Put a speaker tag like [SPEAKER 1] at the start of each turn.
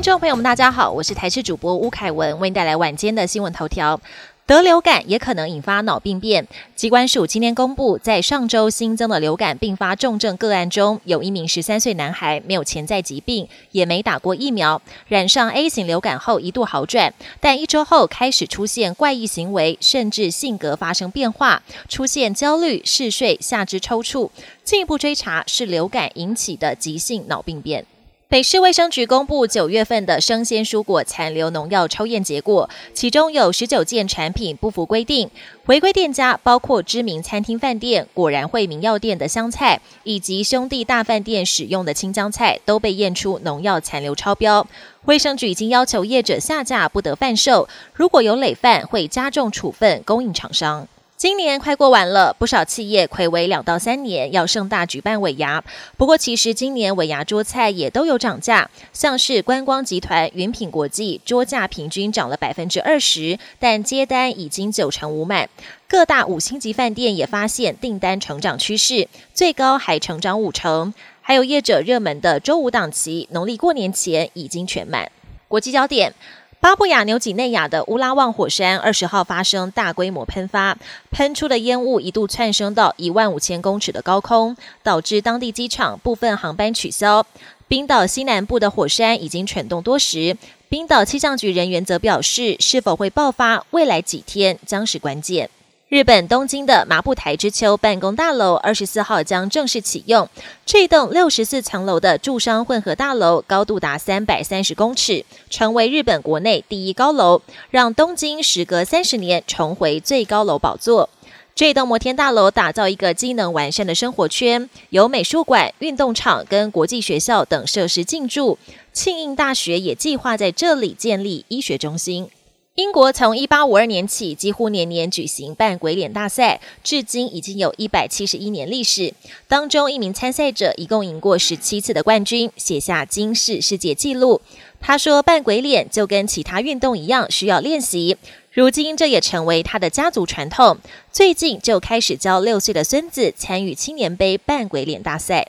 [SPEAKER 1] 听众朋友们，大家好，我是台视主播吴凯文，为您带来晚间的新闻头条。得流感也可能引发脑病变。机关署今天公布，在上周新增的流感并发重症个案中，有一名十三岁男孩没有潜在疾病，也没打过疫苗，染上 A 型流感后一度好转，但一周后开始出现怪异行为，甚至性格发生变化，出现焦虑、嗜睡、下肢抽搐。进一步追查是流感引起的急性脑病变。北市卫生局公布九月份的生鲜蔬果残留农药抽验结果，其中有十九件产品不符规定，违规店家包括知名餐厅、饭店、果然会名药店的香菜，以及兄弟大饭店使用的青江菜，都被验出农药残留超标。卫生局已经要求业者下架，不得贩售，如果有累犯，会加重处分供应厂商。今年快过完了，不少企业暌违两到三年要盛大举办尾牙。不过，其实今年尾牙桌菜也都有涨价，像是观光集团云品国际桌价平均涨了百分之二十，但接单已经九成五满。各大五星级饭店也发现订单成长趋势，最高还成长五成。还有业者热门的周五档期，农历过年前已经全满。国际焦点。巴布亚纽几内亚的乌拉旺火山二十号发生大规模喷发，喷出的烟雾一度窜升到一万五千公尺的高空，导致当地机场部分航班取消。冰岛西南部的火山已经蠢动多时，冰岛气象局人员则表示，是否会爆发，未来几天将是关键。日本东京的麻布台之丘办公大楼二十四号将正式启用。这栋六十四层楼的住商混合大楼，高度达三百三十公尺，成为日本国内第一高楼，让东京时隔三十年重回最高楼宝座。这栋摩天大楼打造一个机能完善的生活圈，有美术馆、运动场跟国际学校等设施进驻。庆应大学也计划在这里建立医学中心。英国从一八五二年起，几乎年年举行扮鬼脸大赛，至今已经有一百七十一年历史。当中，一名参赛者一共赢过十七次的冠军，写下惊世世界纪录。他说：“扮鬼脸就跟其他运动一样，需要练习。如今，这也成为他的家族传统。最近就开始教六岁的孙子参与青年杯扮鬼脸大赛。”